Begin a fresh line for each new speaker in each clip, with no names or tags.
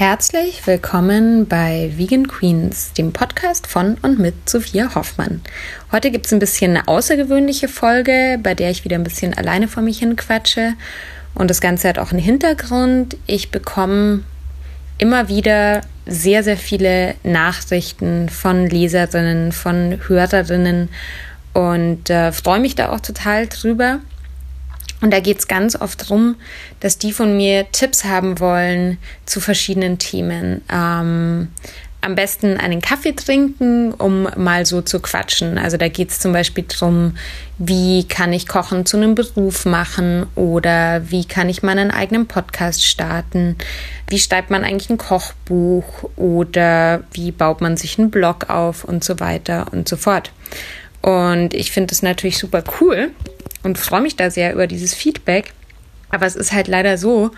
Herzlich willkommen bei Vegan Queens, dem Podcast von und mit Sophia Hoffmann. Heute gibt es ein bisschen eine außergewöhnliche Folge, bei der ich wieder ein bisschen alleine vor mich hin quatsche. Und das Ganze hat auch einen Hintergrund. Ich bekomme immer wieder sehr, sehr viele Nachrichten von Leserinnen, von Hörerinnen und äh, freue mich da auch total drüber. Und da geht es ganz oft darum, dass die von mir Tipps haben wollen zu verschiedenen Themen. Ähm, am besten einen Kaffee trinken, um mal so zu quatschen. Also da geht es zum Beispiel darum, wie kann ich Kochen zu einem Beruf machen oder wie kann ich meinen eigenen Podcast starten, wie schreibt man eigentlich ein Kochbuch oder wie baut man sich einen Blog auf und so weiter und so fort. Und ich finde das natürlich super cool, und freue mich da sehr über dieses Feedback. Aber es ist halt leider so,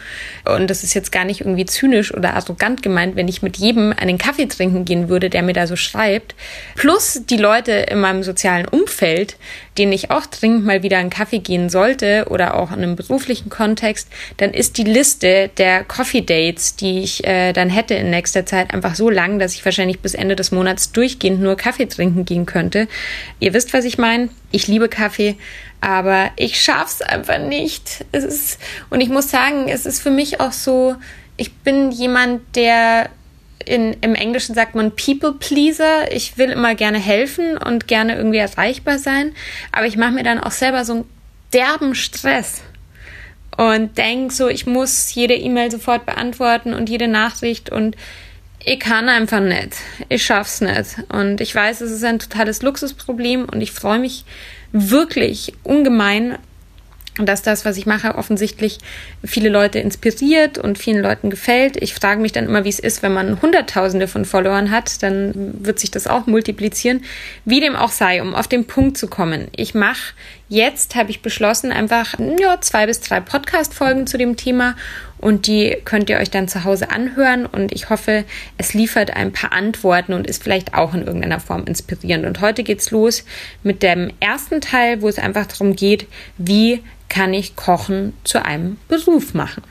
und das ist jetzt gar nicht irgendwie zynisch oder arrogant gemeint, wenn ich mit jedem einen Kaffee trinken gehen würde, der mir da so schreibt, plus die Leute in meinem sozialen Umfeld, denen ich auch dringend mal wieder einen Kaffee gehen sollte oder auch in einem beruflichen Kontext, dann ist die Liste der Coffee Dates, die ich äh, dann hätte in nächster Zeit, einfach so lang, dass ich wahrscheinlich bis Ende des Monats durchgehend nur Kaffee trinken gehen könnte. Ihr wisst, was ich meine. Ich liebe Kaffee, aber ich schaff's einfach nicht. Es ist, und ich muss sagen, es ist für mich auch so, ich bin jemand, der in, im Englischen sagt man People Pleaser. Ich will immer gerne helfen und gerne irgendwie erreichbar sein, aber ich mache mir dann auch selber so einen derben Stress und denke so, ich muss jede E-Mail sofort beantworten und jede Nachricht und ich kann einfach nicht. Ich schaff's nicht. Und ich weiß, es ist ein totales Luxusproblem und ich freue mich wirklich ungemein, dass das, was ich mache, offensichtlich viele Leute inspiriert und vielen Leuten gefällt. Ich frage mich dann immer, wie es ist, wenn man Hunderttausende von Followern hat, dann wird sich das auch multiplizieren. Wie dem auch sei, um auf den Punkt zu kommen. Ich mache jetzt, habe ich beschlossen, einfach ja, zwei bis drei Podcast-Folgen zu dem Thema und die könnt ihr euch dann zu Hause anhören und ich hoffe, es liefert ein paar Antworten und ist vielleicht auch in irgendeiner Form inspirierend. Und heute geht's los mit dem ersten Teil, wo es einfach darum geht, wie kann ich Kochen zu einem Beruf machen.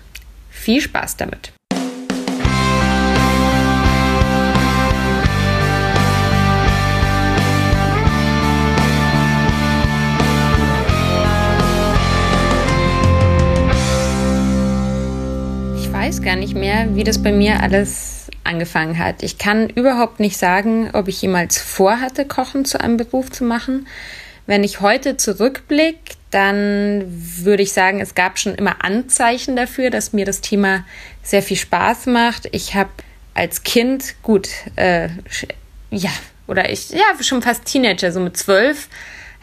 Viel Spaß damit! Weiß gar nicht mehr, wie das bei mir alles angefangen hat. Ich kann überhaupt nicht sagen, ob ich jemals vorhatte, Kochen zu einem Beruf zu machen. Wenn ich heute zurückblicke, dann würde ich sagen, es gab schon immer Anzeichen dafür, dass mir das Thema sehr viel Spaß macht. Ich habe als Kind, gut, äh, ja, oder ich, ja, schon fast Teenager, so mit zwölf,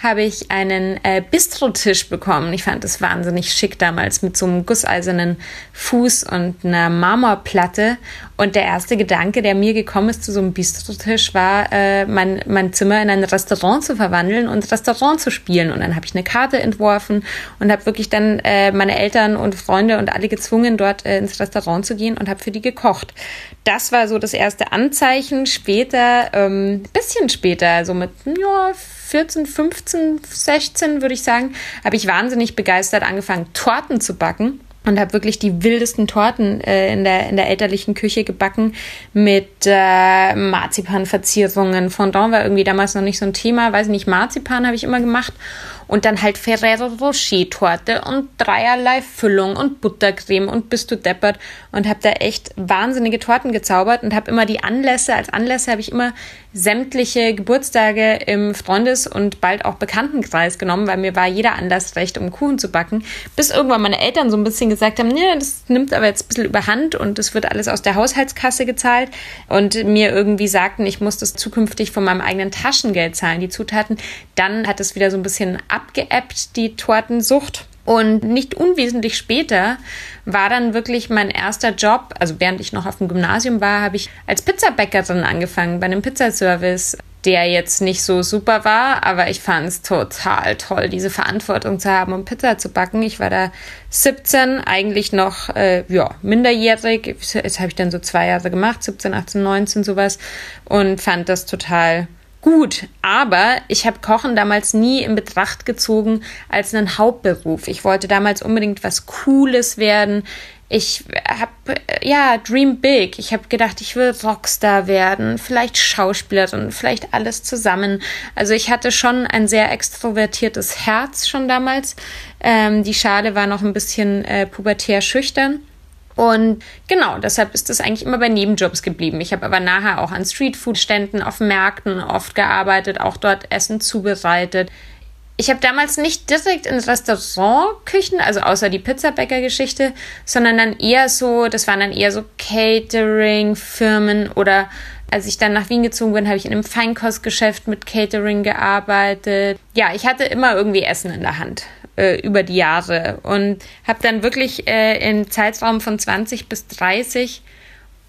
habe ich einen äh, Bistrotisch bekommen. Ich fand das wahnsinnig schick damals mit so einem gusseisernen Fuß und einer Marmorplatte. Und der erste Gedanke, der mir gekommen ist zu so einem Bistrotisch, war, äh, mein, mein Zimmer in ein Restaurant zu verwandeln und Restaurant zu spielen. Und dann habe ich eine Karte entworfen und habe wirklich dann äh, meine Eltern und Freunde und alle gezwungen, dort äh, ins Restaurant zu gehen und habe für die gekocht. Das war so das erste Anzeichen. Später, ähm, bisschen später, so mit ja, 14, 15, 16 würde ich sagen, habe ich wahnsinnig begeistert angefangen, Torten zu backen und habe wirklich die wildesten Torten äh, in, der, in der elterlichen Küche gebacken mit äh, Marzipanverzierungen. Fondant war irgendwie damals noch nicht so ein Thema, weiß nicht, Marzipan habe ich immer gemacht und dann halt Ferrero Rocher Torte und dreierlei Füllung und Buttercreme und bist du deppert. Und habe da echt wahnsinnige Torten gezaubert und habe immer die Anlässe, als Anlässe habe ich immer sämtliche Geburtstage im Freundes- und bald auch Bekanntenkreis genommen, weil mir war jeder Anlass recht, um Kuchen zu backen, bis irgendwann meine Eltern so ein bisschen gesagt haben, nee, das nimmt aber jetzt ein bisschen überhand und es wird alles aus der Haushaltskasse gezahlt. Und mir irgendwie sagten, ich muss das zukünftig von meinem eigenen Taschengeld zahlen, die Zutaten, dann hat es wieder so ein bisschen abgeebbt, die Tortensucht. Und nicht unwesentlich später war dann wirklich mein erster Job, also während ich noch auf dem Gymnasium war, habe ich als Pizzabäckerin angefangen bei einem Pizzaservice, der jetzt nicht so super war, aber ich fand es total toll, diese Verantwortung zu haben, um Pizza zu backen. Ich war da 17, eigentlich noch äh, ja, minderjährig. Das habe ich dann so zwei Jahre gemacht, 17, 18, 19 sowas und fand das total gut, aber ich habe Kochen damals nie in Betracht gezogen als einen Hauptberuf. Ich wollte damals unbedingt was Cooles werden. ich habe, ja, dream big. Ich habe gedacht, ich will Rockstar werden, vielleicht Schauspielerin, vielleicht alles zusammen. Also ich hatte schon ein sehr extrovertiertes Herz schon damals. Ähm, die Schale war noch ein bisschen äh, pubertär schüchtern. Und genau, deshalb ist das eigentlich immer bei Nebenjobs geblieben. Ich habe aber nachher auch an Streetfood-Ständen auf Märkten oft gearbeitet, auch dort Essen zubereitet. Ich habe damals nicht direkt in Restaurantküchen, also außer die Pizzabäcker-Geschichte, sondern dann eher so, das waren dann eher so Catering-Firmen oder als ich dann nach Wien gezogen bin, habe ich in einem Feinkostgeschäft mit Catering gearbeitet. Ja, ich hatte immer irgendwie Essen in der Hand äh, über die Jahre und habe dann wirklich äh, im Zeitraum von 20 bis 30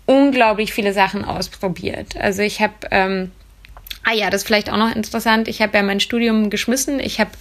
unglaublich viele Sachen ausprobiert. Also ich habe ähm, Ah ja, das ist vielleicht auch noch interessant. Ich habe ja mein Studium geschmissen. Ich habe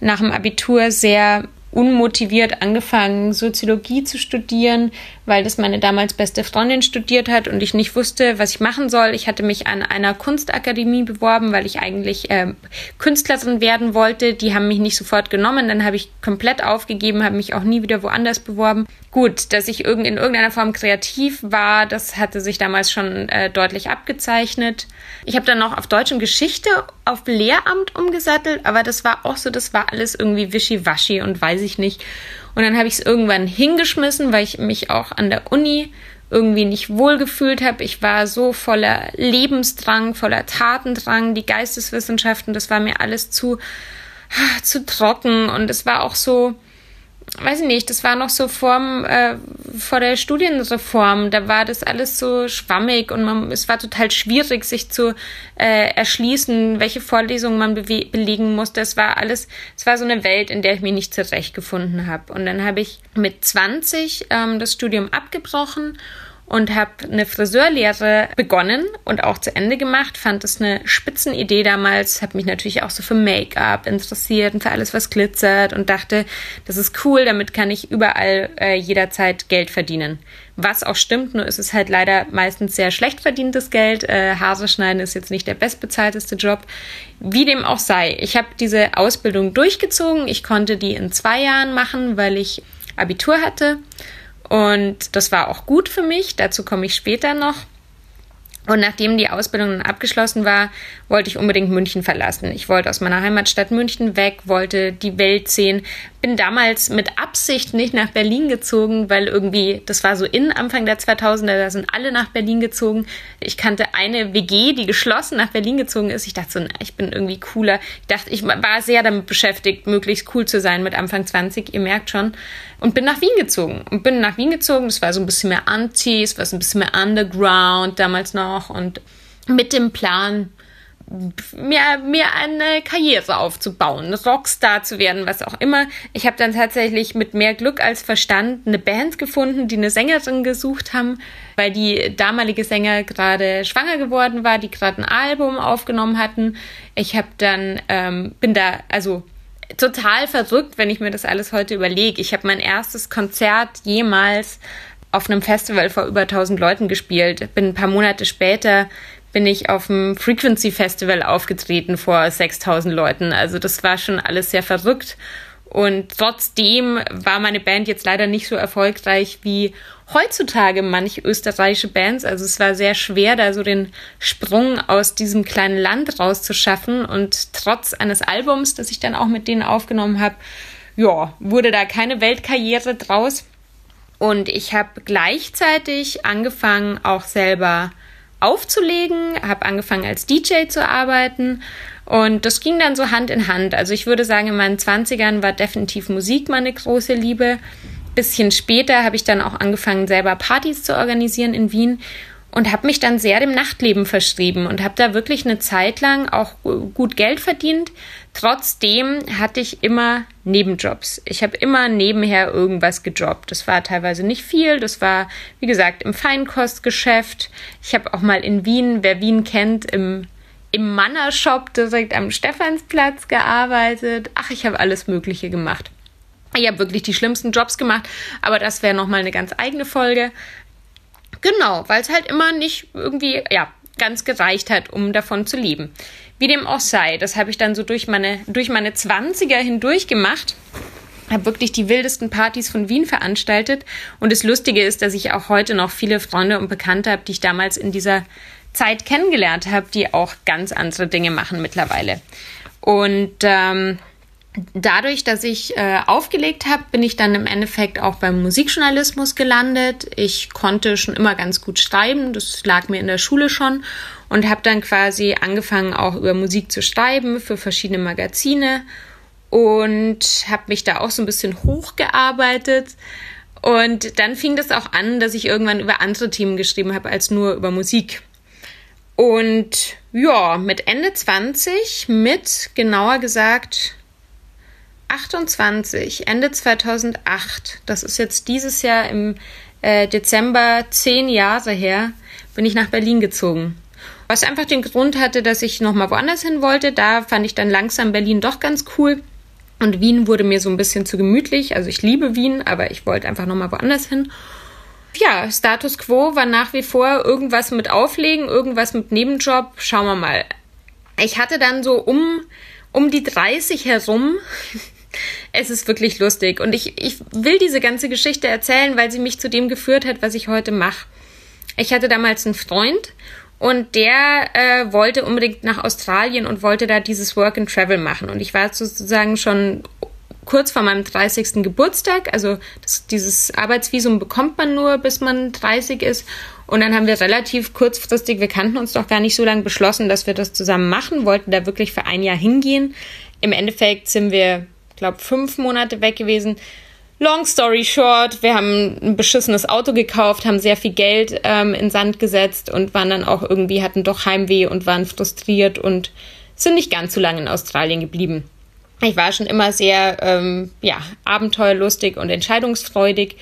nach dem Abitur sehr unmotiviert angefangen, Soziologie zu studieren, weil das meine damals beste Freundin studiert hat und ich nicht wusste, was ich machen soll. Ich hatte mich an einer Kunstakademie beworben, weil ich eigentlich äh, Künstlerin werden wollte. Die haben mich nicht sofort genommen. Dann habe ich komplett aufgegeben, habe mich auch nie wieder woanders beworben. Gut, dass ich in irgendeiner Form kreativ war, das hatte sich damals schon äh, deutlich abgezeichnet. Ich habe dann noch auf Deutsch und Geschichte auf Lehramt umgesattelt, aber das war auch so, das war alles irgendwie wischiwaschi und weiß ich nicht. Und dann habe ich es irgendwann hingeschmissen, weil ich mich auch an der Uni irgendwie nicht wohl gefühlt habe. Ich war so voller Lebensdrang, voller Tatendrang, die Geisteswissenschaften, das war mir alles zu, zu trocken und es war auch so, weiß ich nicht, das war noch so vor, äh, vor der Studienreform, da war das alles so schwammig und man, es war total schwierig, sich zu äh, erschließen, welche Vorlesungen man belegen musste. Es war alles, es war so eine Welt, in der ich mich nicht zurechtgefunden habe. Und dann habe ich mit 20 ähm, das Studium abgebrochen und habe eine Friseurlehre begonnen und auch zu Ende gemacht. Fand es eine Spitzenidee damals, habe mich natürlich auch so für Make-up interessiert und für alles, was glitzert und dachte, das ist cool, damit kann ich überall äh, jederzeit Geld verdienen. Was auch stimmt, nur ist es halt leider meistens sehr schlecht verdientes Geld. Äh, Haare schneiden ist jetzt nicht der bestbezahlteste Job. Wie dem auch sei, ich habe diese Ausbildung durchgezogen. Ich konnte die in zwei Jahren machen, weil ich Abitur hatte und das war auch gut für mich, dazu komme ich später noch. Und nachdem die Ausbildung dann abgeschlossen war, wollte ich unbedingt München verlassen. Ich wollte aus meiner Heimatstadt München weg, wollte die Welt sehen. Bin damals mit Absicht nicht nach Berlin gezogen, weil irgendwie, das war so in Anfang der 2000er, da sind alle nach Berlin gezogen. Ich kannte eine WG, die geschlossen nach Berlin gezogen ist. Ich dachte so, na, ich bin irgendwie cooler. Ich dachte, ich war sehr damit beschäftigt, möglichst cool zu sein mit Anfang 20, ihr merkt schon. Und bin nach Wien gezogen. Und bin nach Wien gezogen. Das war so ein bisschen mehr Anti, es war so ein bisschen mehr Underground damals noch. Und mit dem Plan, mir, mir eine Karriere aufzubauen, Rockstar zu werden, was auch immer. Ich habe dann tatsächlich mit mehr Glück als Verstand eine Band gefunden, die eine Sängerin gesucht haben, weil die damalige Sänger gerade schwanger geworden war, die gerade ein Album aufgenommen hatten. Ich habe dann ähm, bin da also total verrückt, wenn ich mir das alles heute überlege. Ich habe mein erstes Konzert jemals auf einem Festival vor über 1000 Leuten gespielt. Bin ein paar Monate später bin ich auf dem Frequency Festival aufgetreten vor 6000 Leuten. Also das war schon alles sehr verrückt. Und trotzdem war meine Band jetzt leider nicht so erfolgreich wie heutzutage manche österreichische Bands. Also es war sehr schwer, da so den Sprung aus diesem kleinen Land rauszuschaffen. Und trotz eines Albums, das ich dann auch mit denen aufgenommen habe, ja, wurde da keine Weltkarriere draus. Und ich habe gleichzeitig angefangen, auch selber aufzulegen, habe angefangen als DJ zu arbeiten und das ging dann so Hand in Hand. Also ich würde sagen, in meinen 20ern war definitiv Musik meine große Liebe. Bisschen später habe ich dann auch angefangen, selber Partys zu organisieren in Wien und habe mich dann sehr dem Nachtleben verschrieben und habe da wirklich eine Zeit lang auch gut Geld verdient. Trotzdem hatte ich immer Nebenjobs. Ich habe immer nebenher irgendwas gejobbt. Das war teilweise nicht viel. Das war, wie gesagt, im Feinkostgeschäft. Ich habe auch mal in Wien, wer Wien kennt, im im Mannershop direkt am Stephansplatz gearbeitet. Ach, ich habe alles Mögliche gemacht. Ich habe wirklich die schlimmsten Jobs gemacht, aber das wäre nochmal eine ganz eigene Folge. Genau, weil es halt immer nicht irgendwie, ja, ganz gereicht hat, um davon zu leben. Wie dem auch sei, das habe ich dann so durch meine, durch meine 20er hindurch gemacht. habe wirklich die wildesten Partys von Wien veranstaltet. Und das Lustige ist, dass ich auch heute noch viele Freunde und Bekannte habe, die ich damals in dieser Zeit kennengelernt habe, die auch ganz andere Dinge machen mittlerweile. Und ähm, dadurch, dass ich äh, aufgelegt habe, bin ich dann im Endeffekt auch beim Musikjournalismus gelandet. Ich konnte schon immer ganz gut schreiben, das lag mir in der Schule schon und habe dann quasi angefangen auch über Musik zu schreiben für verschiedene Magazine und habe mich da auch so ein bisschen hochgearbeitet. Und dann fing das auch an, dass ich irgendwann über andere Themen geschrieben habe als nur über Musik. Und ja, mit Ende 20, mit genauer gesagt 28, Ende 2008, das ist jetzt dieses Jahr im äh, Dezember zehn Jahre her, bin ich nach Berlin gezogen. Was einfach den Grund hatte, dass ich nochmal woanders hin wollte. Da fand ich dann langsam Berlin doch ganz cool. Und Wien wurde mir so ein bisschen zu gemütlich. Also ich liebe Wien, aber ich wollte einfach nochmal woanders hin ja, Status quo war nach wie vor irgendwas mit Auflegen, irgendwas mit Nebenjob. Schauen wir mal. Ich hatte dann so um, um die 30 herum. Es ist wirklich lustig. Und ich, ich will diese ganze Geschichte erzählen, weil sie mich zu dem geführt hat, was ich heute mache. Ich hatte damals einen Freund und der äh, wollte unbedingt nach Australien und wollte da dieses Work and Travel machen. Und ich war sozusagen schon kurz vor meinem 30. Geburtstag. Also das, dieses Arbeitsvisum bekommt man nur, bis man 30 ist. Und dann haben wir relativ kurzfristig, wir kannten uns doch gar nicht so lange, beschlossen, dass wir das zusammen machen, wollten da wirklich für ein Jahr hingehen. Im Endeffekt sind wir, glaube fünf Monate weg gewesen. Long story short, wir haben ein beschissenes Auto gekauft, haben sehr viel Geld ähm, in Sand gesetzt und waren dann auch irgendwie, hatten doch Heimweh und waren frustriert und sind nicht ganz so lange in Australien geblieben. Ich war schon immer sehr ähm, ja, abenteuerlustig und entscheidungsfreudig.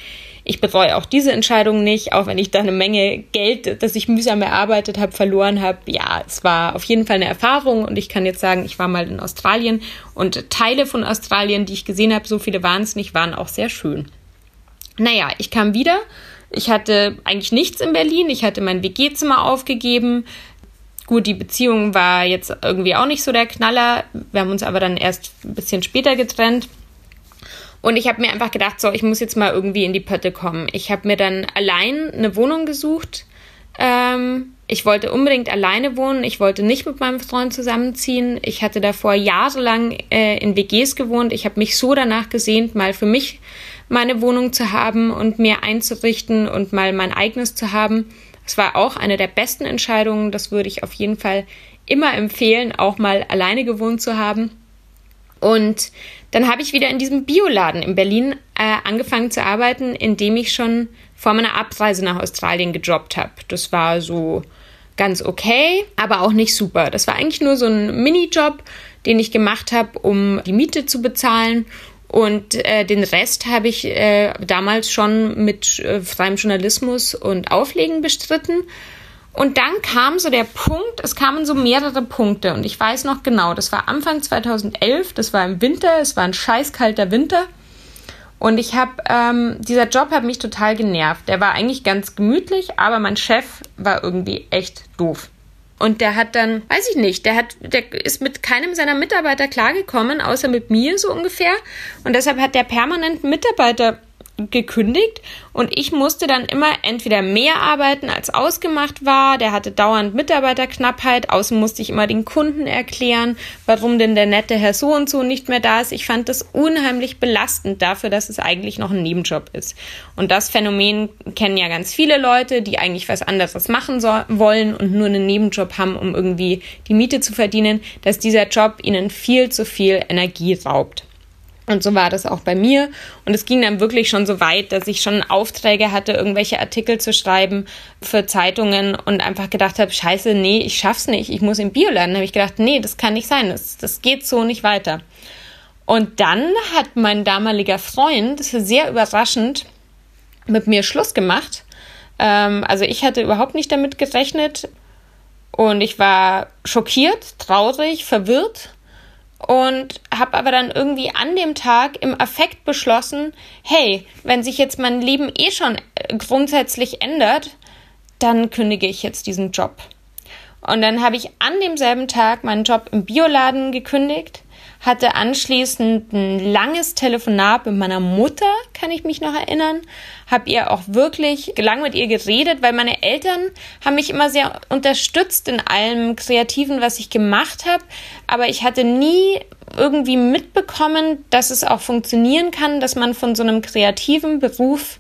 Ich bereue auch diese Entscheidung nicht, auch wenn ich da eine Menge Geld, das ich mühsam erarbeitet habe, verloren habe. Ja, es war auf jeden Fall eine Erfahrung und ich kann jetzt sagen, ich war mal in Australien und Teile von Australien, die ich gesehen habe, so viele waren es nicht, waren auch sehr schön. Naja, ich kam wieder. Ich hatte eigentlich nichts in Berlin. Ich hatte mein WG-Zimmer aufgegeben, Gut, die Beziehung war jetzt irgendwie auch nicht so der Knaller. Wir haben uns aber dann erst ein bisschen später getrennt. Und ich habe mir einfach gedacht, so, ich muss jetzt mal irgendwie in die Pötte kommen. Ich habe mir dann allein eine Wohnung gesucht. Ähm, ich wollte unbedingt alleine wohnen. Ich wollte nicht mit meinem Freund zusammenziehen. Ich hatte davor jahrelang äh, in WGs gewohnt. Ich habe mich so danach gesehnt, mal für mich meine Wohnung zu haben und mir einzurichten und mal mein eigenes zu haben. Es war auch eine der besten Entscheidungen. Das würde ich auf jeden Fall immer empfehlen, auch mal alleine gewohnt zu haben. Und dann habe ich wieder in diesem Bioladen in Berlin äh, angefangen zu arbeiten, in dem ich schon vor meiner Abreise nach Australien gejobbt habe. Das war so ganz okay, aber auch nicht super. Das war eigentlich nur so ein Minijob, den ich gemacht habe, um die Miete zu bezahlen und äh, den Rest habe ich äh, damals schon mit äh, freiem Journalismus und Auflegen bestritten. Und dann kam so der Punkt, es kamen so mehrere Punkte und ich weiß noch genau, das war Anfang 2011, das war im Winter, es war ein scheißkalter Winter. Und ich habe, ähm, dieser Job hat mich total genervt. Der war eigentlich ganz gemütlich, aber mein Chef war irgendwie echt doof. Und der hat dann, weiß ich nicht, der hat, der ist mit keinem seiner Mitarbeiter klargekommen, außer mit mir so ungefähr. Und deshalb hat der permanent Mitarbeiter gekündigt und ich musste dann immer entweder mehr arbeiten als ausgemacht war. Der hatte dauernd Mitarbeiterknappheit. Außen musste ich immer den Kunden erklären, warum denn der nette Herr so und so nicht mehr da ist. Ich fand das unheimlich belastend dafür, dass es eigentlich noch ein Nebenjob ist. Und das Phänomen kennen ja ganz viele Leute, die eigentlich was anderes machen so wollen und nur einen Nebenjob haben, um irgendwie die Miete zu verdienen, dass dieser Job ihnen viel zu viel Energie raubt. Und so war das auch bei mir. Und es ging dann wirklich schon so weit, dass ich schon Aufträge hatte, irgendwelche Artikel zu schreiben für Zeitungen und einfach gedacht habe, scheiße, nee, ich schaff's nicht, ich muss im Bioladen. Dann habe ich gedacht, nee, das kann nicht sein, das, das geht so nicht weiter. Und dann hat mein damaliger Freund, sehr überraschend, mit mir Schluss gemacht. Ähm, also ich hatte überhaupt nicht damit gerechnet und ich war schockiert, traurig, verwirrt und habe aber dann irgendwie an dem Tag im Affekt beschlossen, hey, wenn sich jetzt mein Leben eh schon äh, grundsätzlich ändert, dann kündige ich jetzt diesen Job. Und dann habe ich an demselben Tag meinen Job im Bioladen gekündigt, hatte anschließend ein langes Telefonat mit meiner Mutter, kann ich mich noch erinnern, habe ihr auch wirklich lang mit ihr geredet, weil meine Eltern haben mich immer sehr unterstützt in allem Kreativen, was ich gemacht habe, aber ich hatte nie irgendwie mitbekommen, dass es auch funktionieren kann, dass man von so einem kreativen Beruf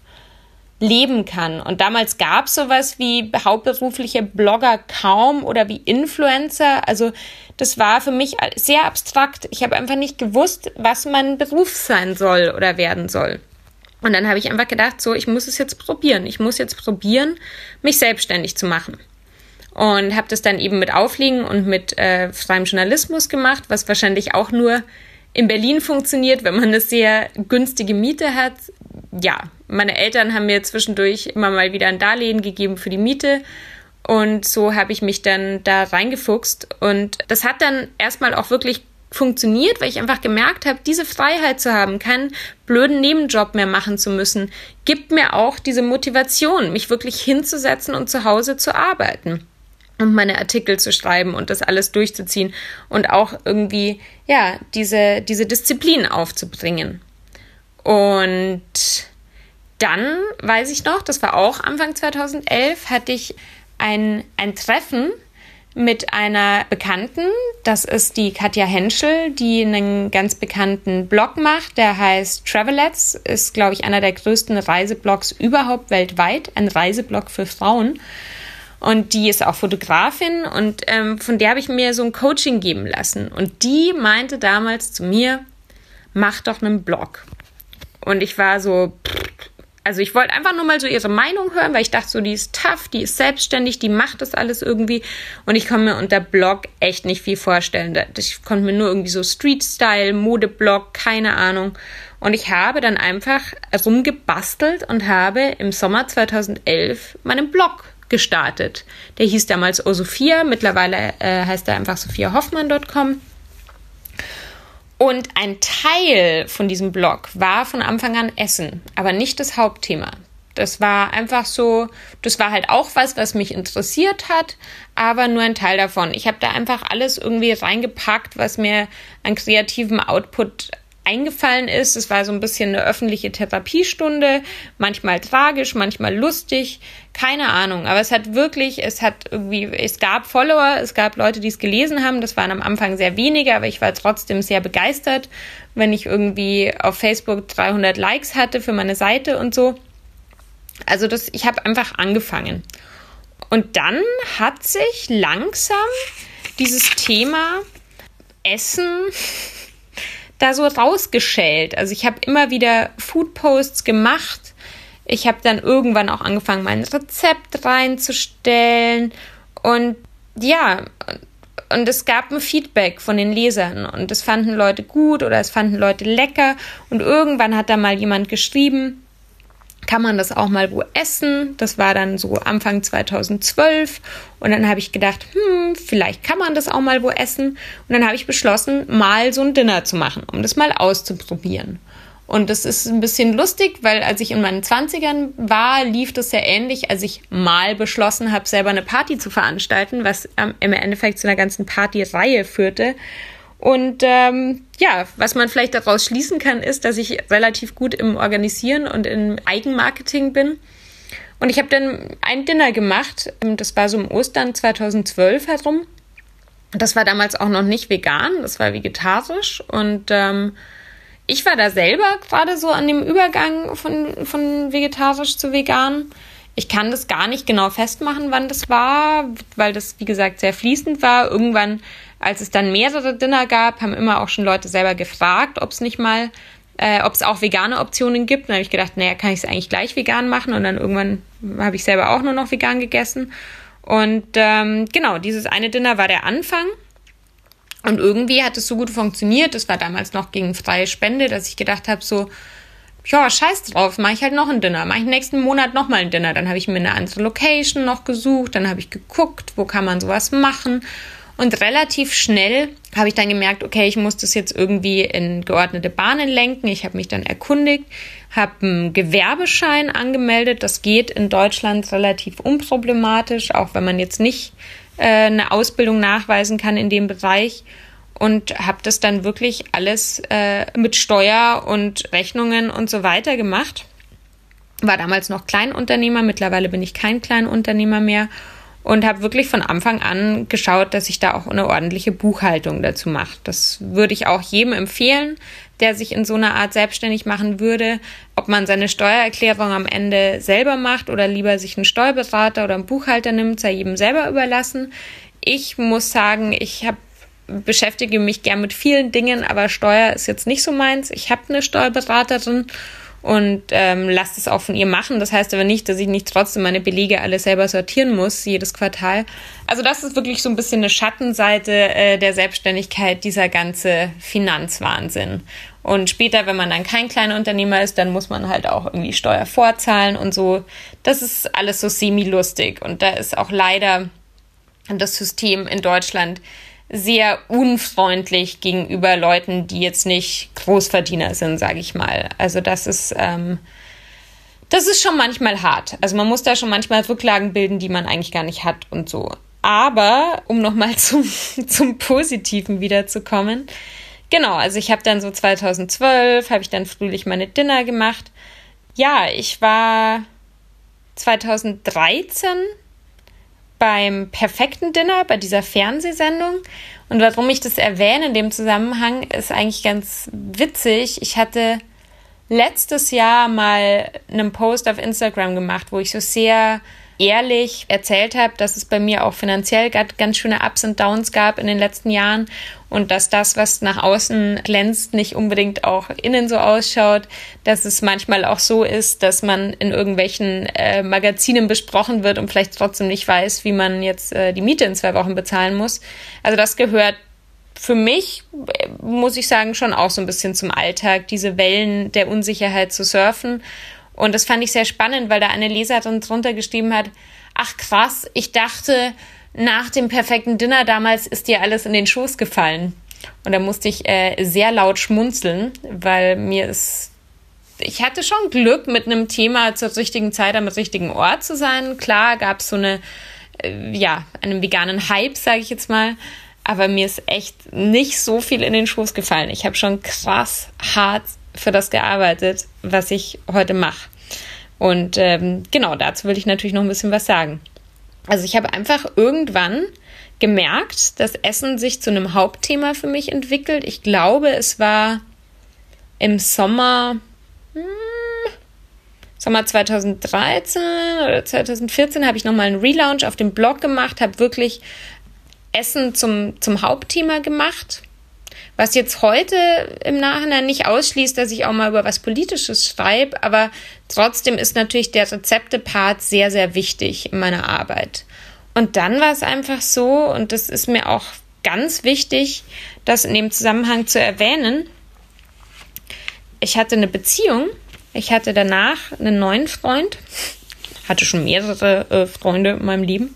leben kann. Und damals gab es sowas wie hauptberufliche Blogger kaum oder wie Influencer. Also das war für mich sehr abstrakt. Ich habe einfach nicht gewusst, was mein Beruf sein soll oder werden soll. Und dann habe ich einfach gedacht, so, ich muss es jetzt probieren. Ich muss jetzt probieren, mich selbstständig zu machen. Und habe das dann eben mit Aufliegen und mit äh, freiem Journalismus gemacht, was wahrscheinlich auch nur in Berlin funktioniert, wenn man eine sehr günstige Miete hat. Ja, meine Eltern haben mir zwischendurch immer mal wieder ein Darlehen gegeben für die Miete. Und so habe ich mich dann da reingefuchst. Und das hat dann erstmal auch wirklich funktioniert, weil ich einfach gemerkt habe, diese Freiheit zu haben, keinen blöden Nebenjob mehr machen zu müssen, gibt mir auch diese Motivation, mich wirklich hinzusetzen und zu Hause zu arbeiten und meine Artikel zu schreiben und das alles durchzuziehen und auch irgendwie, ja, diese, diese Disziplin aufzubringen. Und dann weiß ich noch, das war auch Anfang 2011, hatte ich ein, ein Treffen mit einer Bekannten. Das ist die Katja Henschel, die einen ganz bekannten Blog macht. Der heißt Travelets, ist, glaube ich, einer der größten Reiseblogs überhaupt weltweit. Ein Reiseblog für Frauen. Und die ist auch Fotografin und ähm, von der habe ich mir so ein Coaching geben lassen. Und die meinte damals zu mir, mach doch einen Blog. Und ich war so, also ich wollte einfach nur mal so ihre Meinung hören, weil ich dachte so, die ist tough, die ist selbstständig, die macht das alles irgendwie. Und ich konnte mir unter Blog echt nicht viel vorstellen. Ich konnte mir nur irgendwie so Street-Style, Modeblog, keine Ahnung. Und ich habe dann einfach rumgebastelt und habe im Sommer 2011 meinen Blog gestartet. Der hieß damals O Sophia, mittlerweile äh, heißt er einfach sophiahoffmann.com. Und ein Teil von diesem Blog war von Anfang an Essen, aber nicht das Hauptthema. Das war einfach so, das war halt auch was, was mich interessiert hat, aber nur ein Teil davon. Ich habe da einfach alles irgendwie reingepackt, was mir an kreativem Output eingefallen ist. Es war so ein bisschen eine öffentliche Therapiestunde, manchmal tragisch, manchmal lustig, keine Ahnung. Aber es hat wirklich, es hat irgendwie, es gab Follower, es gab Leute, die es gelesen haben. Das waren am Anfang sehr wenige, aber ich war trotzdem sehr begeistert, wenn ich irgendwie auf Facebook 300 Likes hatte für meine Seite und so. Also das, ich habe einfach angefangen. Und dann hat sich langsam dieses Thema Essen da so rausgeschält. Also ich habe immer wieder Foodposts gemacht. Ich habe dann irgendwann auch angefangen, mein Rezept reinzustellen. Und ja, und es gab ein Feedback von den Lesern und es fanden Leute gut oder es fanden Leute lecker. Und irgendwann hat da mal jemand geschrieben, kann man das auch mal wo essen. Das war dann so Anfang 2012. Und dann habe ich gedacht, hm, vielleicht kann man das auch mal wo essen. Und dann habe ich beschlossen, mal so ein Dinner zu machen, um das mal auszuprobieren. Und das ist ein bisschen lustig, weil als ich in meinen 20ern war, lief das sehr ähnlich, als ich mal beschlossen habe, selber eine Party zu veranstalten, was im Endeffekt zu einer ganzen Partyreihe führte. Und ähm, ja, was man vielleicht daraus schließen kann, ist, dass ich relativ gut im Organisieren und im Eigenmarketing bin. Und ich habe dann ein Dinner gemacht. Das war so im Ostern 2012 herum. Das war damals auch noch nicht vegan, das war vegetarisch. Und ähm, ich war da selber gerade so an dem Übergang von, von vegetarisch zu vegan. Ich kann das gar nicht genau festmachen, wann das war, weil das, wie gesagt, sehr fließend war. Irgendwann als es dann mehrere Dinner gab, haben immer auch schon Leute selber gefragt, ob es nicht mal, äh, ob es auch vegane Optionen gibt. Dann habe ich gedacht, naja, kann ich es eigentlich gleich vegan machen? Und dann irgendwann habe ich selber auch nur noch vegan gegessen. Und ähm, genau, dieses eine Dinner war der Anfang. Und irgendwie hat es so gut funktioniert. Das war damals noch gegen freie Spende, dass ich gedacht habe, so, ja, scheiß drauf, mache ich halt noch ein Dinner. Mache ich nächsten Monat noch mal ein Dinner. Dann habe ich mir eine andere Location noch gesucht. Dann habe ich geguckt, wo kann man sowas machen. Und relativ schnell habe ich dann gemerkt, okay, ich muss das jetzt irgendwie in geordnete Bahnen lenken. Ich habe mich dann erkundigt, habe einen Gewerbeschein angemeldet. Das geht in Deutschland relativ unproblematisch, auch wenn man jetzt nicht äh, eine Ausbildung nachweisen kann in dem Bereich. und habe das dann wirklich alles äh, mit Steuer und Rechnungen und so weiter gemacht. War damals noch Kleinunternehmer, mittlerweile bin ich kein Kleinunternehmer mehr und habe wirklich von Anfang an geschaut, dass ich da auch eine ordentliche Buchhaltung dazu mache. Das würde ich auch jedem empfehlen, der sich in so einer Art selbstständig machen würde, ob man seine Steuererklärung am Ende selber macht oder lieber sich einen Steuerberater oder einen Buchhalter nimmt, sei jedem selber überlassen. Ich muss sagen, ich habe beschäftige mich gern mit vielen Dingen, aber Steuer ist jetzt nicht so meins. Ich habe eine Steuerberaterin und ähm, lasst es auch von ihr machen. Das heißt aber nicht, dass ich nicht trotzdem meine Belege alle selber sortieren muss, jedes Quartal. Also das ist wirklich so ein bisschen eine Schattenseite äh, der Selbstständigkeit, dieser ganze Finanzwahnsinn. Und später, wenn man dann kein kleiner Unternehmer ist, dann muss man halt auch irgendwie Steuer vorzahlen und so. Das ist alles so semi-lustig. Und da ist auch leider das System in Deutschland sehr unfreundlich gegenüber Leuten, die jetzt nicht Großverdiener sind, sage ich mal. Also das ist ähm, das ist schon manchmal hart. Also man muss da schon manchmal Rücklagen bilden, die man eigentlich gar nicht hat und so. Aber um nochmal zum, zum Positiven wiederzukommen, genau, also ich habe dann so 2012, habe ich dann fröhlich meine Dinner gemacht. Ja, ich war 2013 beim perfekten Dinner, bei dieser Fernsehsendung. Und warum ich das erwähne in dem Zusammenhang, ist eigentlich ganz witzig. Ich hatte letztes Jahr mal einen Post auf Instagram gemacht, wo ich so sehr ehrlich erzählt habe, dass es bei mir auch finanziell ganz schöne Ups und Downs gab in den letzten Jahren und dass das, was nach außen glänzt, nicht unbedingt auch innen so ausschaut, dass es manchmal auch so ist, dass man in irgendwelchen äh, Magazinen besprochen wird und vielleicht trotzdem nicht weiß, wie man jetzt äh, die Miete in zwei Wochen bezahlen muss. Also das gehört für mich, äh, muss ich sagen, schon auch so ein bisschen zum Alltag, diese Wellen der Unsicherheit zu surfen und das fand ich sehr spannend, weil da eine Leserin drunter geschrieben hat, ach krass, ich dachte, nach dem perfekten Dinner damals ist dir alles in den Schoß gefallen. Und da musste ich äh, sehr laut schmunzeln, weil mir ist ich hatte schon Glück, mit einem Thema zur richtigen Zeit am richtigen Ort zu sein. Klar gab es so eine, äh, ja, einen veganen Hype, sage ich jetzt mal. Aber mir ist echt nicht so viel in den Schoß gefallen. Ich habe schon krass hart für das gearbeitet, was ich heute mache. Und ähm, genau dazu will ich natürlich noch ein bisschen was sagen. Also ich habe einfach irgendwann gemerkt, dass Essen sich zu einem Hauptthema für mich entwickelt. Ich glaube, es war im Sommer, hm, Sommer 2013 oder 2014 habe ich nochmal einen Relaunch auf dem Blog gemacht, habe wirklich Essen zum, zum Hauptthema gemacht was jetzt heute im Nachhinein nicht ausschließt, dass ich auch mal über was Politisches schreibe, aber trotzdem ist natürlich der Rezepte-Part sehr, sehr wichtig in meiner Arbeit. Und dann war es einfach so, und das ist mir auch ganz wichtig, das in dem Zusammenhang zu erwähnen. Ich hatte eine Beziehung, ich hatte danach einen neuen Freund, hatte schon mehrere äh, Freunde in meinem Leben.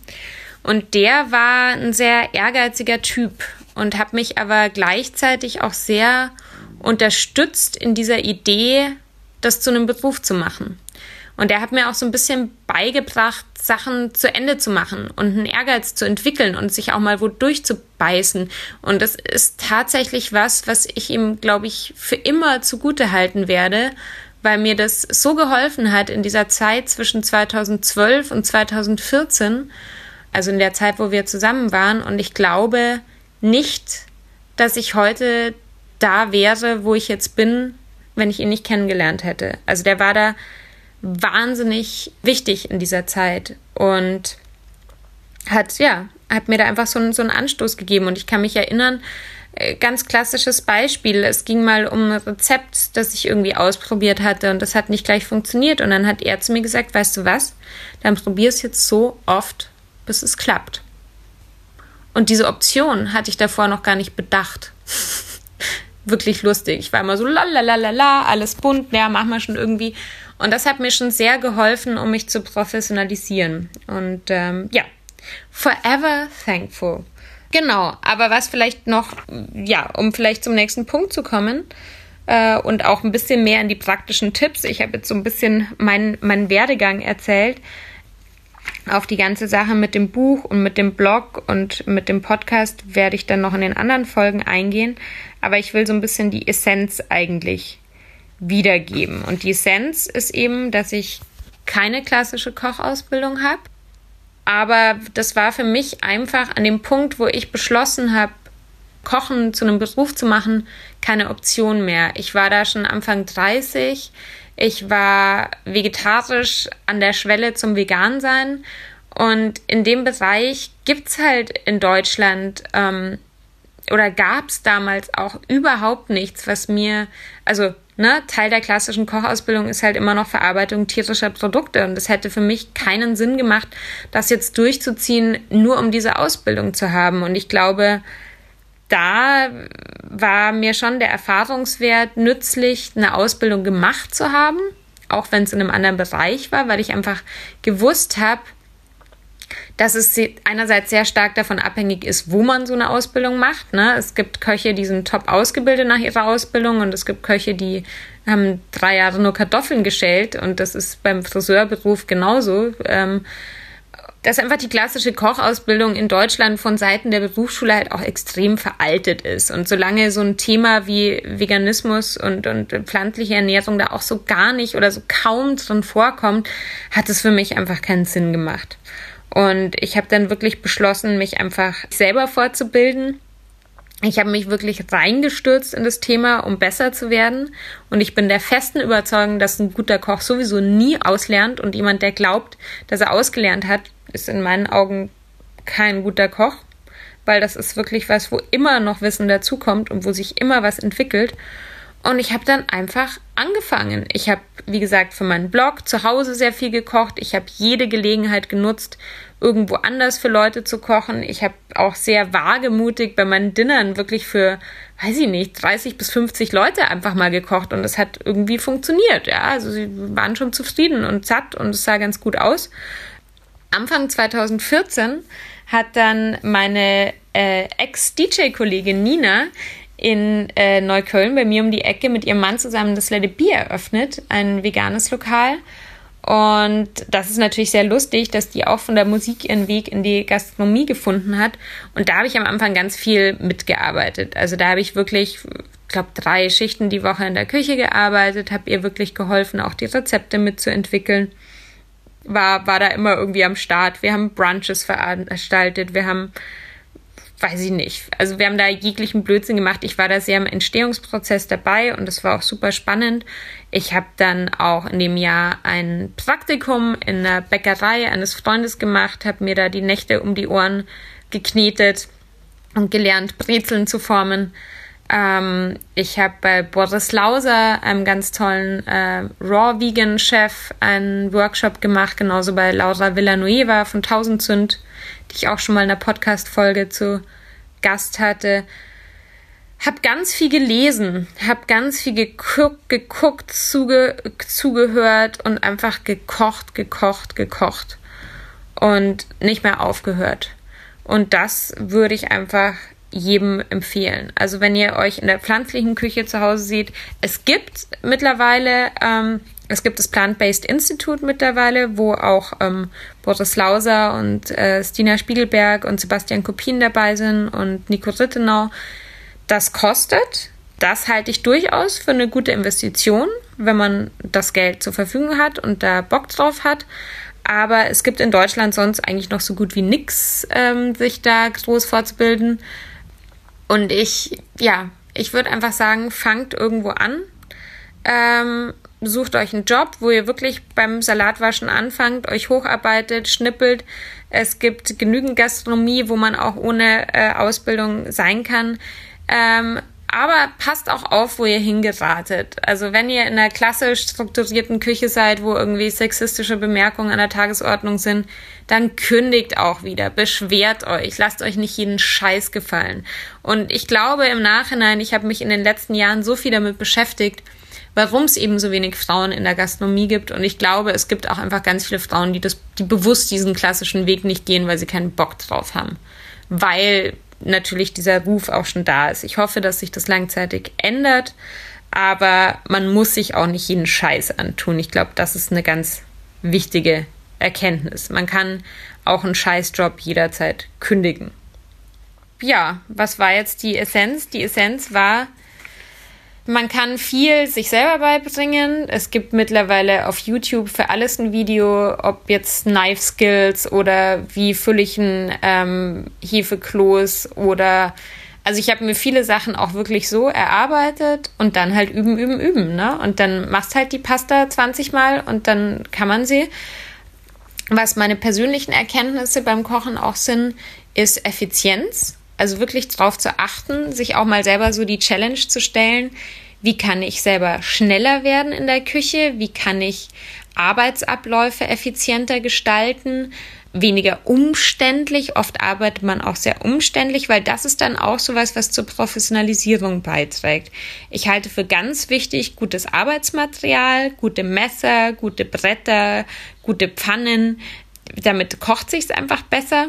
Und der war ein sehr ehrgeiziger Typ und habe mich aber gleichzeitig auch sehr unterstützt in dieser Idee, das zu einem Beruf zu machen. Und er hat mir auch so ein bisschen beigebracht, Sachen zu Ende zu machen und einen Ehrgeiz zu entwickeln und sich auch mal wo durchzubeißen. Und das ist tatsächlich was, was ich ihm, glaube ich, für immer zugute halten werde, weil mir das so geholfen hat in dieser Zeit zwischen 2012 und 2014, also in der Zeit, wo wir zusammen waren. Und ich glaube, nicht, dass ich heute da wäre, wo ich jetzt bin, wenn ich ihn nicht kennengelernt hätte. Also der war da wahnsinnig wichtig in dieser Zeit und hat, ja, hat mir da einfach so, so einen Anstoß gegeben. Und ich kann mich erinnern, äh, ganz klassisches Beispiel. Es ging mal um ein Rezept, das ich irgendwie ausprobiert hatte und das hat nicht gleich funktioniert. Und dann hat er zu mir gesagt, weißt du was, dann probier es jetzt so oft, bis es klappt. Und diese Option hatte ich davor noch gar nicht bedacht. Wirklich lustig. Ich war immer so la alles bunt, ja, machen wir schon irgendwie. Und das hat mir schon sehr geholfen, um mich zu professionalisieren. Und ähm, ja, forever thankful. Genau, aber was vielleicht noch, ja, um vielleicht zum nächsten Punkt zu kommen äh, und auch ein bisschen mehr in die praktischen Tipps. Ich habe jetzt so ein bisschen meinen mein Werdegang erzählt auf die ganze Sache mit dem Buch und mit dem Blog und mit dem Podcast werde ich dann noch in den anderen Folgen eingehen. Aber ich will so ein bisschen die Essenz eigentlich wiedergeben. Und die Essenz ist eben, dass ich keine klassische Kochausbildung habe. Aber das war für mich einfach an dem Punkt, wo ich beschlossen habe, Kochen zu einem Beruf zu machen, keine Option mehr. Ich war da schon Anfang 30. Ich war vegetarisch an der Schwelle zum Vegan-Sein. Und in dem Bereich gibt es halt in Deutschland ähm, oder gab es damals auch überhaupt nichts, was mir, also ne, Teil der klassischen Kochausbildung ist halt immer noch Verarbeitung tierischer Produkte. Und es hätte für mich keinen Sinn gemacht, das jetzt durchzuziehen, nur um diese Ausbildung zu haben. Und ich glaube, da war mir schon der Erfahrungswert nützlich, eine Ausbildung gemacht zu haben, auch wenn es in einem anderen Bereich war, weil ich einfach gewusst habe, dass es einerseits sehr stark davon abhängig ist, wo man so eine Ausbildung macht. Ne? Es gibt Köche, die sind top ausgebildet nach ihrer Ausbildung und es gibt Köche, die haben drei Jahre nur Kartoffeln geschält und das ist beim Friseurberuf genauso. Ähm, dass einfach die klassische Kochausbildung in Deutschland von Seiten der Berufsschule halt auch extrem veraltet ist. Und solange so ein Thema wie Veganismus und, und pflanzliche Ernährung da auch so gar nicht oder so kaum drin vorkommt, hat es für mich einfach keinen Sinn gemacht. Und ich habe dann wirklich beschlossen, mich einfach selber fortzubilden. Ich habe mich wirklich reingestürzt in das Thema, um besser zu werden. Und ich bin der festen Überzeugung, dass ein guter Koch sowieso nie auslernt. Und jemand, der glaubt, dass er ausgelernt hat, ist in meinen Augen kein guter Koch, weil das ist wirklich was, wo immer noch Wissen dazukommt und wo sich immer was entwickelt. Und ich habe dann einfach angefangen. Ich habe, wie gesagt, für meinen Blog zu Hause sehr viel gekocht. Ich habe jede Gelegenheit genutzt, irgendwo anders für Leute zu kochen. Ich habe auch sehr wagemutig bei meinen Dinnern wirklich für, weiß ich nicht, 30 bis 50 Leute einfach mal gekocht und es hat irgendwie funktioniert. Ja, also sie waren schon zufrieden und satt und es sah ganz gut aus. Anfang 2014 hat dann meine äh, Ex-DJ-Kollegin Nina in äh, Neukölln bei mir um die Ecke mit ihrem Mann zusammen das Let It Be eröffnet, ein veganes Lokal. Und das ist natürlich sehr lustig, dass die auch von der Musik ihren Weg in die Gastronomie gefunden hat. Und da habe ich am Anfang ganz viel mitgearbeitet. Also da habe ich wirklich, ich glaube, drei Schichten die Woche in der Küche gearbeitet, habe ihr wirklich geholfen, auch die Rezepte mitzuentwickeln. War, war da immer irgendwie am Start. Wir haben Brunches veranstaltet, wir haben weiß ich nicht. Also wir haben da jeglichen Blödsinn gemacht. Ich war da sehr im Entstehungsprozess dabei und das war auch super spannend. Ich habe dann auch in dem Jahr ein Praktikum in der Bäckerei eines Freundes gemacht, habe mir da die Nächte um die Ohren geknetet und gelernt, Brezeln zu formen. Ähm, ich habe bei Boris Lauser, einem ganz tollen äh, Raw Vegan Chef, einen Workshop gemacht, genauso bei Laura Villanueva von Tausendzünd die ich auch schon mal in der Podcast-Folge zu Gast hatte. Hab ganz viel gelesen, hab ganz viel geguckt, geguckt, zuge zugehört und einfach gekocht, gekocht, gekocht und nicht mehr aufgehört. Und das würde ich einfach jedem empfehlen. Also wenn ihr euch in der pflanzlichen Küche zu Hause seht, es gibt mittlerweile ähm, es gibt das Plant-Based Institute mittlerweile, wo auch ähm, Boris Lauser und äh, Stina Spiegelberg und Sebastian Kopien dabei sind und Nico Rittenau. Das kostet. Das halte ich durchaus für eine gute Investition, wenn man das Geld zur Verfügung hat und da Bock drauf hat. Aber es gibt in Deutschland sonst eigentlich noch so gut wie nix, ähm, sich da groß fortzubilden. Und ich, ja, ich würde einfach sagen, fangt irgendwo an. Ähm, sucht euch einen Job, wo ihr wirklich beim Salatwaschen anfangt, euch hocharbeitet, schnippelt. Es gibt genügend Gastronomie, wo man auch ohne äh, Ausbildung sein kann. Ähm, aber passt auch auf, wo ihr hingeratet. Also wenn ihr in einer klassisch strukturierten Küche seid, wo irgendwie sexistische Bemerkungen an der Tagesordnung sind, dann kündigt auch wieder, beschwert euch, lasst euch nicht jeden Scheiß gefallen. Und ich glaube im Nachhinein, ich habe mich in den letzten Jahren so viel damit beschäftigt, warum es eben so wenig Frauen in der Gastronomie gibt. Und ich glaube, es gibt auch einfach ganz viele Frauen, die das, die bewusst diesen klassischen Weg nicht gehen, weil sie keinen Bock drauf haben. Weil natürlich dieser Ruf auch schon da ist. Ich hoffe, dass sich das langzeitig ändert, aber man muss sich auch nicht jeden Scheiß antun. Ich glaube, das ist eine ganz wichtige Erkenntnis. Man kann auch einen Scheißjob jederzeit kündigen. Ja, was war jetzt die Essenz? Die Essenz war, man kann viel sich selber beibringen. Es gibt mittlerweile auf YouTube für alles ein Video, ob jetzt Knife Skills oder wie fülle ich ein ähm, Hefekloß oder also ich habe mir viele Sachen auch wirklich so erarbeitet und dann halt üben, üben, üben, ne? Und dann machst halt die Pasta 20 Mal und dann kann man sie. Was meine persönlichen Erkenntnisse beim Kochen auch sind, ist Effizienz. Also wirklich darauf zu achten, sich auch mal selber so die Challenge zu stellen. Wie kann ich selber schneller werden in der Küche? Wie kann ich Arbeitsabläufe effizienter gestalten? weniger umständlich. Oft arbeitet man auch sehr umständlich, weil das ist dann auch sowas, was zur Professionalisierung beiträgt. Ich halte für ganz wichtig gutes Arbeitsmaterial, gute Messer, gute Bretter, gute Pfannen. Damit kocht sich's einfach besser.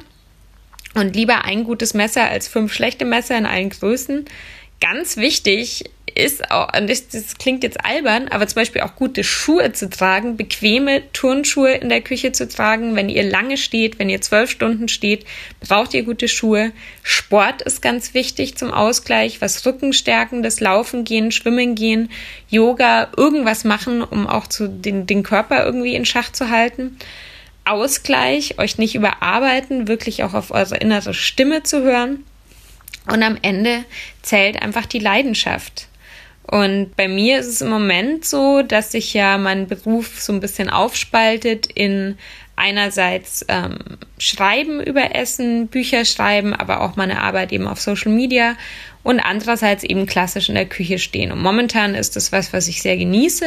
Und lieber ein gutes Messer als fünf schlechte Messer in allen Größen. Ganz wichtig ist auch, das, das klingt jetzt albern, aber zum Beispiel auch gute Schuhe zu tragen, bequeme Turnschuhe in der Küche zu tragen. Wenn ihr lange steht, wenn ihr zwölf Stunden steht, braucht ihr gute Schuhe. Sport ist ganz wichtig zum Ausgleich, was Rückenstärkendes, Laufen gehen, Schwimmen gehen, Yoga, irgendwas machen, um auch zu den, den Körper irgendwie in Schach zu halten. Ausgleich, euch nicht überarbeiten, wirklich auch auf eure innere Stimme zu hören. Und am Ende zählt einfach die Leidenschaft. Und bei mir ist es im Moment so, dass sich ja mein Beruf so ein bisschen aufspaltet in einerseits ähm, Schreiben über Essen, Bücher schreiben, aber auch meine Arbeit eben auf Social Media und andererseits eben klassisch in der Küche stehen. Und momentan ist das was, was ich sehr genieße.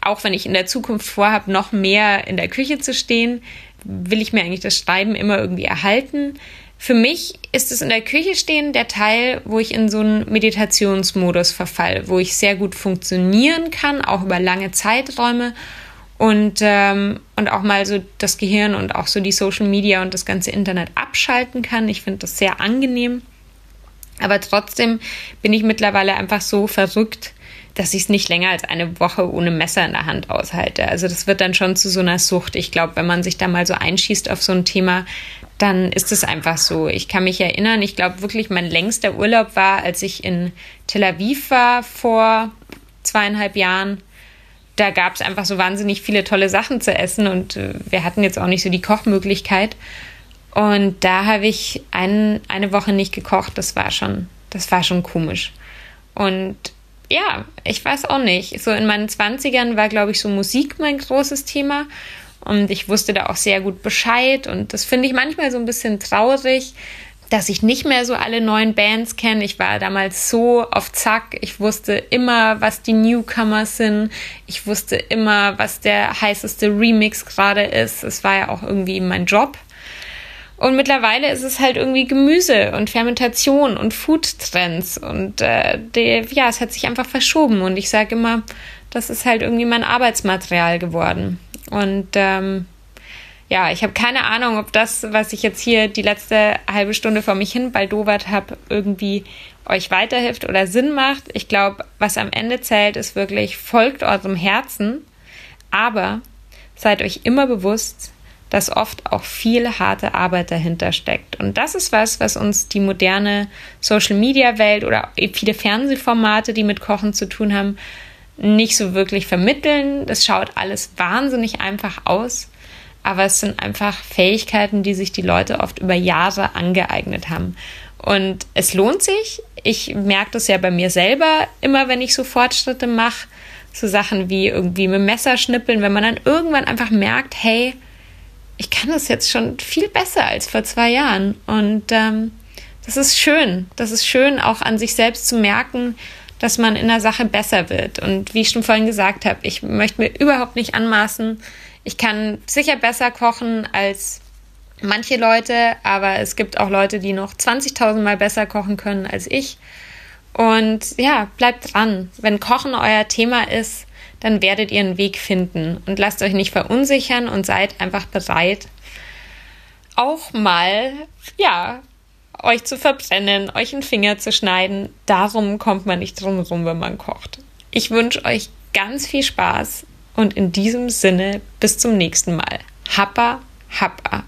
Auch wenn ich in der Zukunft vorhabe, noch mehr in der Küche zu stehen, will ich mir eigentlich das Schreiben immer irgendwie erhalten. Für mich ist es in der Küche stehen der Teil, wo ich in so einen Meditationsmodus verfall, wo ich sehr gut funktionieren kann, auch über lange Zeiträume und, ähm, und auch mal so das Gehirn und auch so die Social Media und das ganze Internet abschalten kann. Ich finde das sehr angenehm. Aber trotzdem bin ich mittlerweile einfach so verrückt, dass ich es nicht länger als eine Woche ohne Messer in der Hand aushalte. Also das wird dann schon zu so einer Sucht. Ich glaube, wenn man sich da mal so einschießt auf so ein Thema, dann ist es einfach so. Ich kann mich erinnern, ich glaube wirklich, mein längster Urlaub war, als ich in Tel Aviv war vor zweieinhalb Jahren. Da gab es einfach so wahnsinnig viele tolle Sachen zu essen und äh, wir hatten jetzt auch nicht so die Kochmöglichkeit. Und da habe ich ein, eine Woche nicht gekocht. Das war schon, das war schon komisch. Und ja, ich weiß auch nicht. So in meinen Zwanzigern war, glaube ich, so Musik mein großes Thema. Und ich wusste da auch sehr gut Bescheid. Und das finde ich manchmal so ein bisschen traurig, dass ich nicht mehr so alle neuen Bands kenne. Ich war damals so auf Zack. Ich wusste immer, was die Newcomers sind. Ich wusste immer, was der heißeste Remix gerade ist. Es war ja auch irgendwie mein Job. Und mittlerweile ist es halt irgendwie Gemüse und Fermentation und Foodtrends. Und äh, die, ja, es hat sich einfach verschoben. Und ich sage immer, das ist halt irgendwie mein Arbeitsmaterial geworden. Und ähm, ja, ich habe keine Ahnung, ob das, was ich jetzt hier die letzte halbe Stunde vor mich hin baldowert habe, irgendwie euch weiterhilft oder Sinn macht. Ich glaube, was am Ende zählt, ist wirklich, folgt eurem Herzen, aber seid euch immer bewusst, dass oft auch viel harte Arbeit dahinter steckt. Und das ist was, was uns die moderne Social-Media-Welt oder viele Fernsehformate, die mit Kochen zu tun haben, nicht so wirklich vermitteln. Das schaut alles wahnsinnig einfach aus, aber es sind einfach Fähigkeiten, die sich die Leute oft über Jahre angeeignet haben. Und es lohnt sich. Ich merke das ja bei mir selber immer, wenn ich so Fortschritte mache. So Sachen wie irgendwie mit Messer schnippeln, wenn man dann irgendwann einfach merkt, hey, ich kann das jetzt schon viel besser als vor zwei Jahren. Und ähm, das ist schön. Das ist schön, auch an sich selbst zu merken, dass man in der Sache besser wird. Und wie ich schon vorhin gesagt habe, ich möchte mir überhaupt nicht anmaßen. Ich kann sicher besser kochen als manche Leute, aber es gibt auch Leute, die noch 20.000 Mal besser kochen können als ich. Und ja, bleibt dran. Wenn Kochen euer Thema ist, dann werdet ihr einen Weg finden und lasst euch nicht verunsichern und seid einfach bereit, auch mal, ja, euch zu verbrennen, euch einen Finger zu schneiden. Darum kommt man nicht drum rum, wenn man kocht. Ich wünsche euch ganz viel Spaß und in diesem Sinne bis zum nächsten Mal. Happa, Happa.